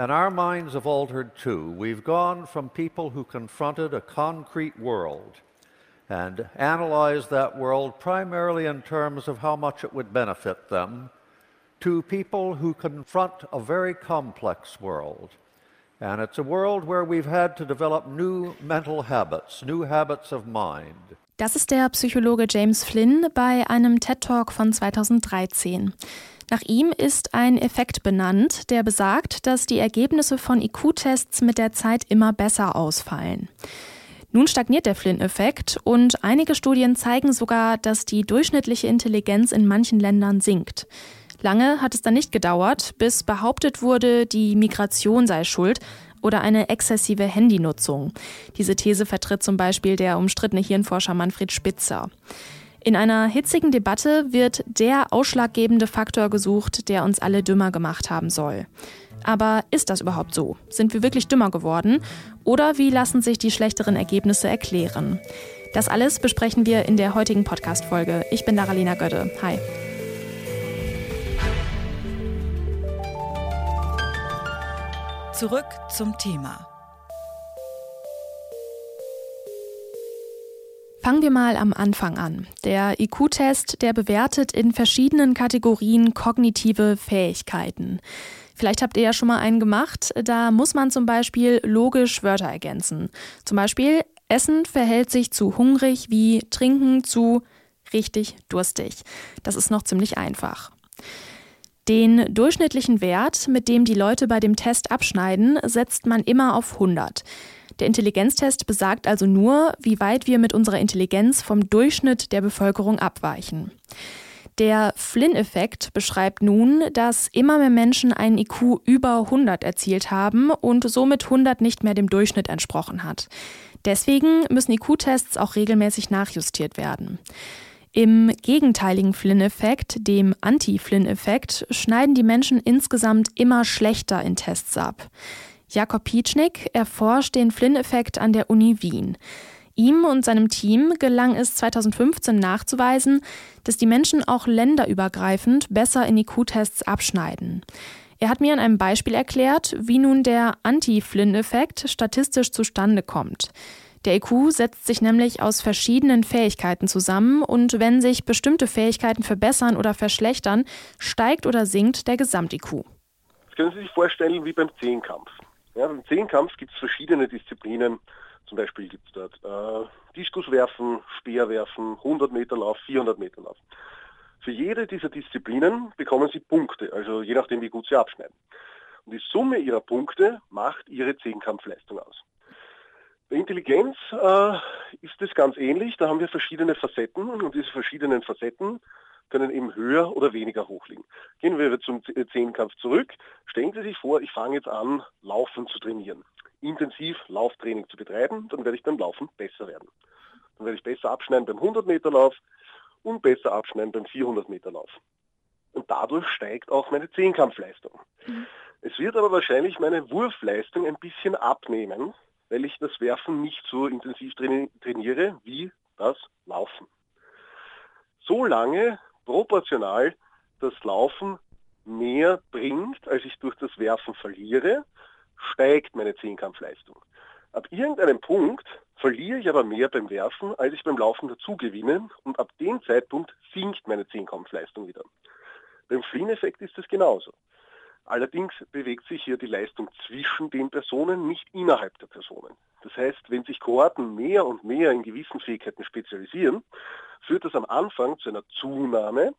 And our minds have altered too. We've gone from people who confronted a concrete world and analyzed that world primarily in terms of how much it would benefit them to people who confront a very complex world. And it's a world where we've had to develop new mental habits, new habits of mind. Das ist der Psychologe James Flynn bei einem TED Talk von 2013. Nach ihm ist ein Effekt benannt, der besagt, dass die Ergebnisse von IQ-Tests mit der Zeit immer besser ausfallen. Nun stagniert der Flynn-Effekt und einige Studien zeigen sogar, dass die durchschnittliche Intelligenz in manchen Ländern sinkt. Lange hat es dann nicht gedauert, bis behauptet wurde, die Migration sei schuld oder eine exzessive Handynutzung. Diese These vertritt zum Beispiel der umstrittene Hirnforscher Manfred Spitzer. In einer hitzigen Debatte wird der ausschlaggebende Faktor gesucht, der uns alle dümmer gemacht haben soll. Aber ist das überhaupt so? Sind wir wirklich dümmer geworden? Oder wie lassen sich die schlechteren Ergebnisse erklären? Das alles besprechen wir in der heutigen Podcast-Folge. Ich bin Daralina Götte. Hi. Zurück zum Thema. Fangen wir mal am Anfang an. Der IQ-Test, der bewertet in verschiedenen Kategorien kognitive Fähigkeiten. Vielleicht habt ihr ja schon mal einen gemacht. Da muss man zum Beispiel logisch Wörter ergänzen. Zum Beispiel, Essen verhält sich zu hungrig wie Trinken zu richtig durstig. Das ist noch ziemlich einfach. Den durchschnittlichen Wert, mit dem die Leute bei dem Test abschneiden, setzt man immer auf 100. Der Intelligenztest besagt also nur, wie weit wir mit unserer Intelligenz vom Durchschnitt der Bevölkerung abweichen. Der Flynn-Effekt beschreibt nun, dass immer mehr Menschen einen IQ über 100 erzielt haben und somit 100 nicht mehr dem Durchschnitt entsprochen hat. Deswegen müssen IQ-Tests auch regelmäßig nachjustiert werden. Im gegenteiligen Flynn-Effekt, dem Anti-Flynn-Effekt, schneiden die Menschen insgesamt immer schlechter in Tests ab. Jakob Pietschnik erforscht den Flynn-Effekt an der Uni Wien. Ihm und seinem Team gelang es 2015 nachzuweisen, dass die Menschen auch länderübergreifend besser in IQ-Tests abschneiden. Er hat mir an einem Beispiel erklärt, wie nun der Anti-Flynn-Effekt statistisch zustande kommt. Der IQ setzt sich nämlich aus verschiedenen Fähigkeiten zusammen und wenn sich bestimmte Fähigkeiten verbessern oder verschlechtern, steigt oder sinkt der Gesamt-IQ. Das können Sie sich vorstellen wie beim Zehnkampf. Ja, Im Zehnkampf gibt es verschiedene Disziplinen. Zum Beispiel gibt es dort äh, Diskuswerfen, Speerwerfen, 100 Meter Lauf, 400 Meter Lauf. Für jede dieser Disziplinen bekommen Sie Punkte, also je nachdem, wie gut Sie abschneiden. Und die Summe Ihrer Punkte macht Ihre Zehnkampfleistung aus. Bei Intelligenz äh, ist es ganz ähnlich. Da haben wir verschiedene Facetten und diese verschiedenen Facetten können eben höher oder weniger hoch liegen. Gehen wir zum Zehnkampf zurück. Stellen Sie sich vor, ich fange jetzt an, Laufen zu trainieren. Intensiv Lauftraining zu betreiben, dann werde ich beim Laufen besser werden. Dann werde ich besser abschneiden beim 100 Meter Lauf und besser abschneiden beim 400 Meter Lauf. Und dadurch steigt auch meine Zehnkampfleistung. Mhm. Es wird aber wahrscheinlich meine Wurfleistung ein bisschen abnehmen, weil ich das Werfen nicht so intensiv trainiere wie das Laufen. So lange proportional das Laufen mehr bringt, als ich durch das Werfen verliere, steigt meine Zehnkampfleistung. Ab irgendeinem Punkt verliere ich aber mehr beim Werfen, als ich beim Laufen dazu gewinne und ab dem Zeitpunkt sinkt meine Zehnkampfleistung wieder. Beim Flynn-Effekt ist es genauso. Allerdings bewegt sich hier die Leistung zwischen den Personen, nicht innerhalb der Personen. Das heißt, wenn sich Kohorten mehr und mehr in gewissen Fähigkeiten spezialisieren, führt das am Anfang zu einer Zunahme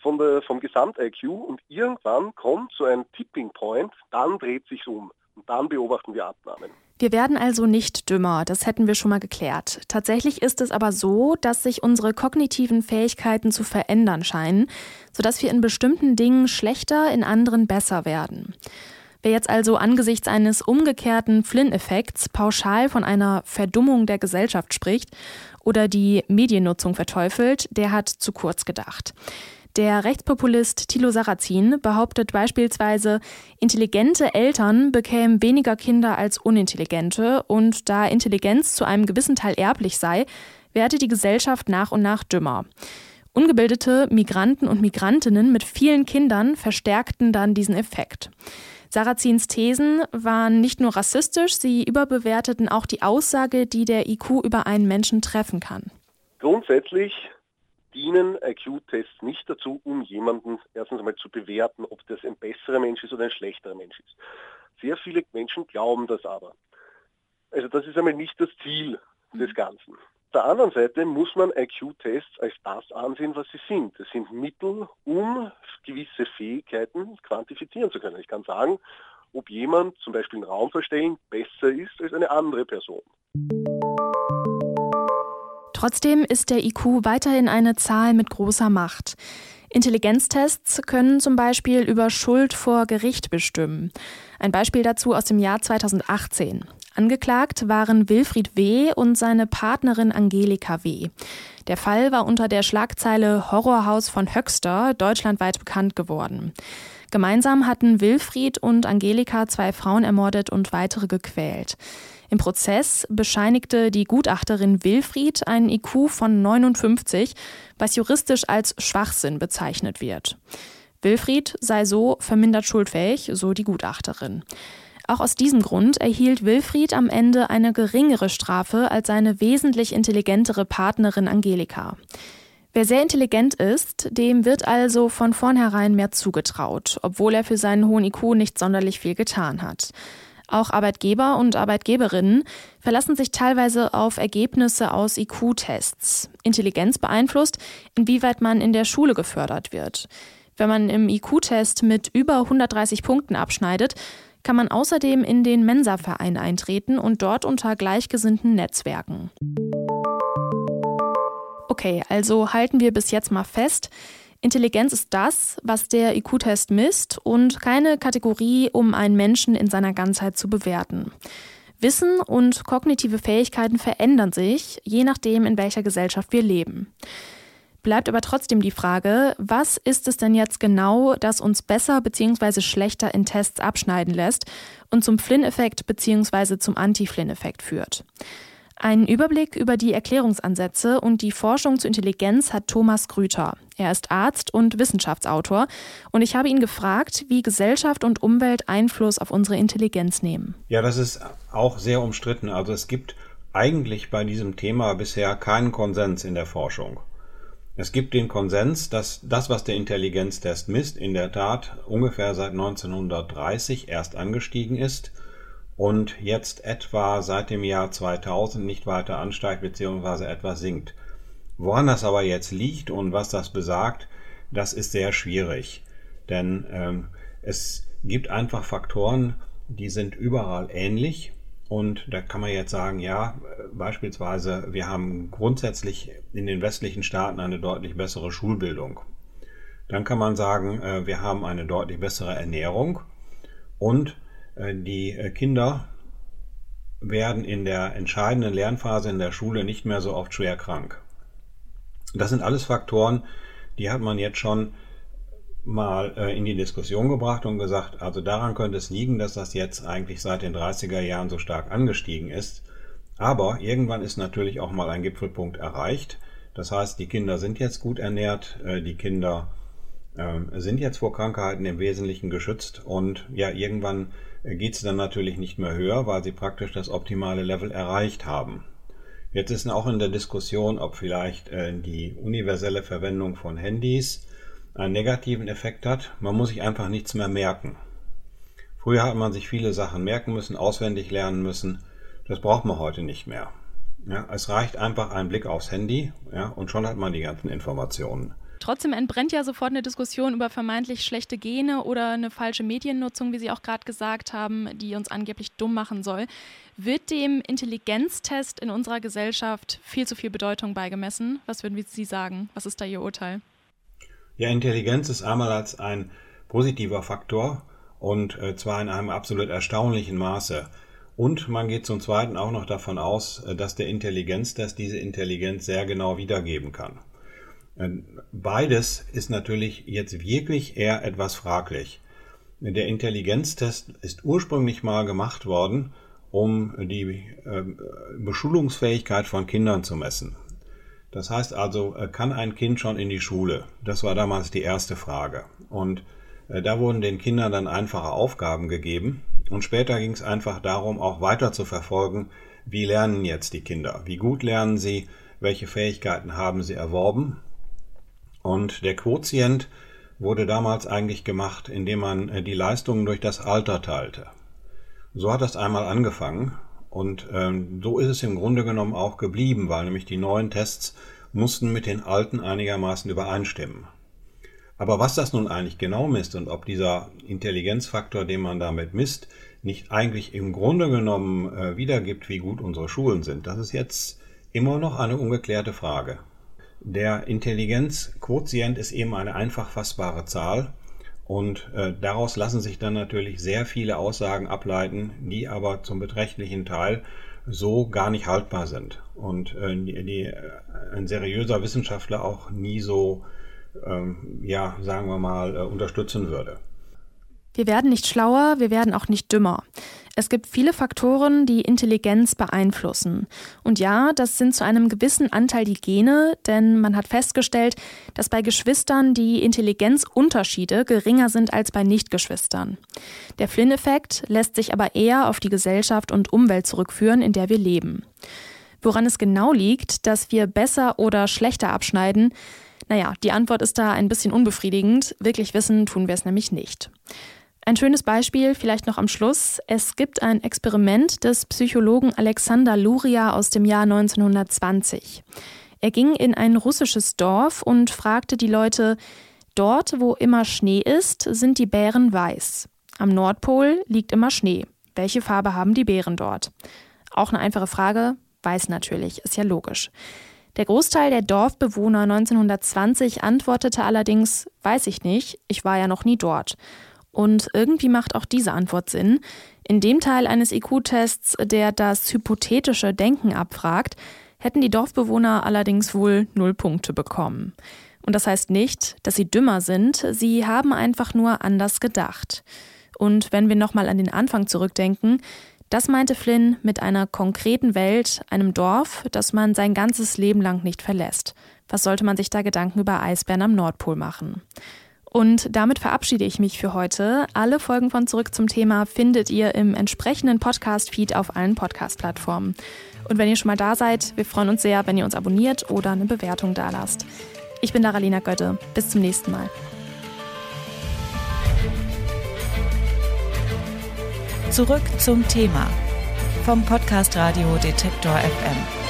von der, vom Gesamt-IQ und irgendwann kommt so ein Tipping Point, dann dreht sich um und dann beobachten wir Abnahmen. Wir werden also nicht dümmer, das hätten wir schon mal geklärt. Tatsächlich ist es aber so, dass sich unsere kognitiven Fähigkeiten zu verändern scheinen, sodass wir in bestimmten Dingen schlechter, in anderen besser werden. Wer jetzt also angesichts eines umgekehrten Flynn-Effekts pauschal von einer Verdummung der Gesellschaft spricht oder die Mediennutzung verteufelt, der hat zu kurz gedacht. Der Rechtspopulist Thilo Sarrazin behauptet beispielsweise, intelligente Eltern bekämen weniger Kinder als unintelligente und da Intelligenz zu einem gewissen Teil erblich sei, werde die Gesellschaft nach und nach dümmer. Ungebildete Migranten und Migrantinnen mit vielen Kindern verstärkten dann diesen Effekt. Sarrazins Thesen waren nicht nur rassistisch, sie überbewerteten auch die Aussage, die der IQ über einen Menschen treffen kann. Grundsätzlich dienen IQ-Tests nicht dazu, um jemanden erstens einmal zu bewerten, ob das ein besserer Mensch ist oder ein schlechterer Mensch ist. Sehr viele Menschen glauben das aber. Also das ist einmal nicht das Ziel des Ganzen der anderen Seite muss man IQ-Tests als das ansehen, was sie sind. Das sind Mittel, um gewisse Fähigkeiten quantifizieren zu können. Ich kann sagen, ob jemand zum Beispiel einen Raum verstellen besser ist als eine andere Person. Trotzdem ist der IQ weiterhin eine Zahl mit großer Macht. Intelligenztests können zum Beispiel über Schuld vor Gericht bestimmen. Ein Beispiel dazu aus dem Jahr 2018. Angeklagt waren Wilfried W. und seine Partnerin Angelika W. Der Fall war unter der Schlagzeile Horrorhaus von Höxter deutschlandweit bekannt geworden. Gemeinsam hatten Wilfried und Angelika zwei Frauen ermordet und weitere gequält. Im Prozess bescheinigte die Gutachterin Wilfried einen IQ von 59, was juristisch als Schwachsinn bezeichnet wird. Wilfried sei so vermindert schuldfähig, so die Gutachterin. Auch aus diesem Grund erhielt Wilfried am Ende eine geringere Strafe als seine wesentlich intelligentere Partnerin Angelika. Wer sehr intelligent ist, dem wird also von vornherein mehr zugetraut, obwohl er für seinen hohen IQ nicht sonderlich viel getan hat. Auch Arbeitgeber und Arbeitgeberinnen verlassen sich teilweise auf Ergebnisse aus IQ-Tests. Intelligenz beeinflusst, inwieweit man in der Schule gefördert wird. Wenn man im IQ-Test mit über 130 Punkten abschneidet, kann man außerdem in den Mensa-Verein eintreten und dort unter gleichgesinnten Netzwerken. Okay, also halten wir bis jetzt mal fest, Intelligenz ist das, was der IQ-Test misst und keine Kategorie, um einen Menschen in seiner Ganzheit zu bewerten. Wissen und kognitive Fähigkeiten verändern sich, je nachdem, in welcher Gesellschaft wir leben. Bleibt aber trotzdem die Frage, was ist es denn jetzt genau, das uns besser bzw. schlechter in Tests abschneiden lässt und zum Flynn-Effekt bzw. zum Anti-Flynn-Effekt führt? Einen Überblick über die Erklärungsansätze und die Forschung zur Intelligenz hat Thomas Grüter. Er ist Arzt und Wissenschaftsautor und ich habe ihn gefragt, wie Gesellschaft und Umwelt Einfluss auf unsere Intelligenz nehmen. Ja, das ist auch sehr umstritten. Also es gibt eigentlich bei diesem Thema bisher keinen Konsens in der Forschung. Es gibt den Konsens, dass das, was der Intelligenztest misst, in der Tat ungefähr seit 1930 erst angestiegen ist und jetzt etwa seit dem Jahr 2000 nicht weiter ansteigt bzw. etwas sinkt. Woran das aber jetzt liegt und was das besagt, das ist sehr schwierig. Denn ähm, es gibt einfach Faktoren, die sind überall ähnlich und da kann man jetzt sagen, ja, beispielsweise, wir haben grundsätzlich in den westlichen Staaten eine deutlich bessere Schulbildung. Dann kann man sagen, äh, wir haben eine deutlich bessere Ernährung und äh, die äh, Kinder werden in der entscheidenden Lernphase in der Schule nicht mehr so oft schwer krank. Das sind alles Faktoren, die hat man jetzt schon mal äh, in die Diskussion gebracht und gesagt, also daran könnte es liegen, dass das jetzt eigentlich seit den 30er Jahren so stark angestiegen ist. Aber irgendwann ist natürlich auch mal ein Gipfelpunkt erreicht. Das heißt, die Kinder sind jetzt gut ernährt, äh, die Kinder äh, sind jetzt vor Krankheiten im Wesentlichen geschützt und ja, irgendwann geht es dann natürlich nicht mehr höher, weil sie praktisch das optimale Level erreicht haben. Jetzt ist auch in der Diskussion, ob vielleicht die universelle Verwendung von Handys einen negativen Effekt hat. Man muss sich einfach nichts mehr merken. Früher hat man sich viele Sachen merken müssen, auswendig lernen müssen. Das braucht man heute nicht mehr. Ja, es reicht einfach ein Blick aufs Handy ja, und schon hat man die ganzen Informationen. Trotzdem entbrennt ja sofort eine Diskussion über vermeintlich schlechte Gene oder eine falsche Mediennutzung, wie Sie auch gerade gesagt haben, die uns angeblich dumm machen soll. Wird dem Intelligenztest in unserer Gesellschaft viel zu viel Bedeutung beigemessen? Was würden Sie sagen? Was ist da Ihr Urteil? Ja, Intelligenz ist einmal als ein positiver Faktor und äh, zwar in einem absolut erstaunlichen Maße. Und man geht zum Zweiten auch noch davon aus, äh, dass der Intelligenztest diese Intelligenz sehr genau wiedergeben kann. Äh, beides ist natürlich jetzt wirklich eher etwas fraglich. Der Intelligenztest ist ursprünglich mal gemacht worden, um die Beschulungsfähigkeit von Kindern zu messen. Das heißt also, äh, kann ein Kind schon in die Schule? Das war damals die erste Frage. Und Äh, da wurden den Kindern dann einfache Aufgaben gegeben und später ging es einfach darum, auch weiter zu verfolgen, wie lernen jetzt die Kinder, wie gut lernen sie, welche Fähigkeiten haben sie erworben. Und der Quotient wurde damals eigentlich gemacht, indem man äh, die Leistungen durch das Alter teilte. So hat das einmal angefangen und ähm, so ist es im Grunde genommen auch geblieben, weil nämlich die neuen Tests mussten mit den alten einigermaßen übereinstimmen. Aber was das nun eigentlich genau misst und ob dieser Intelligenzfaktor, den man damit misst, nicht eigentlich im Grunde genommen äh, wiedergibt, wie gut unsere Schulen sind, das ist jetzt immer noch eine ungeklärte Frage. Der Intelligenzquotient ist eben eine einfach fassbare Zahl und äh, daraus lassen sich dann natürlich sehr viele Aussagen ableiten, die aber zum beträchtlichen Teil so gar nicht haltbar sind und äh, die, die äh, ein seriöser Wissenschaftler auch nie so, ähm, ja, sagen wir mal, äh, unterstützen würde. Wir werden nicht schlauer, wir werden auch nicht dümmer. Es gibt viele Faktoren, die Intelligenz beeinflussen. Und ja, das sind zu einem gewissen Anteil die Gene, denn man hat festgestellt, dass bei Geschwistern die Intelligenzunterschiede geringer sind als bei Nichtgeschwistern. Der Flynn-Effekt lässt sich aber eher auf die Gesellschaft und Umwelt zurückführen, in der wir leben. Woran es genau liegt, dass wir besser oder schlechter abschneiden, naja, die Antwort ist da ein bisschen unbefriedigend. Wirklich wissen tun wir es nämlich nicht. Ein schönes Beispiel vielleicht noch am Schluss. Es gibt ein Experiment des Psychologen Alexander Luria aus dem Jahr 1920. Er ging in ein russisches Dorf und fragte die Leute, dort wo immer Schnee ist, sind die Bären weiß. Am Nordpol liegt immer Schnee. Welche Farbe haben die Bären dort? Auch eine einfache Frage, weiß natürlich, ist ja logisch. Der Großteil der Dorfbewohner 1920 antwortete allerdings, weiß ich nicht, ich war ja noch nie dort. Und irgendwie macht auch diese Antwort Sinn. In dem Teil eines IQ-Tests, der das hypothetische Denken abfragt, hätten die Dorfbewohner allerdings wohl null Punkte bekommen. Und das heißt nicht, dass sie dümmer sind, sie haben einfach nur anders gedacht. Und wenn wir nochmal an den Anfang zurückdenken, das meinte Flynn mit einer konkreten Welt, einem Dorf, das man sein ganzes Leben lang nicht verlässt. Was sollte man sich da Gedanken über Eisbären am Nordpol machen? Und damit verabschiede ich mich für heute. Alle Folgen von Zurück zum Thema findet ihr im entsprechenden Podcast-Feed auf allen Podcast-Plattformen. Und wenn ihr schon mal da seid, wir freuen uns sehr, wenn ihr uns abonniert oder eine Bewertung dalasst. Ich bin Daralina Götte. Bis zum nächsten Mal. Zurück zum Thema vom Podcast Radio Detektor FM.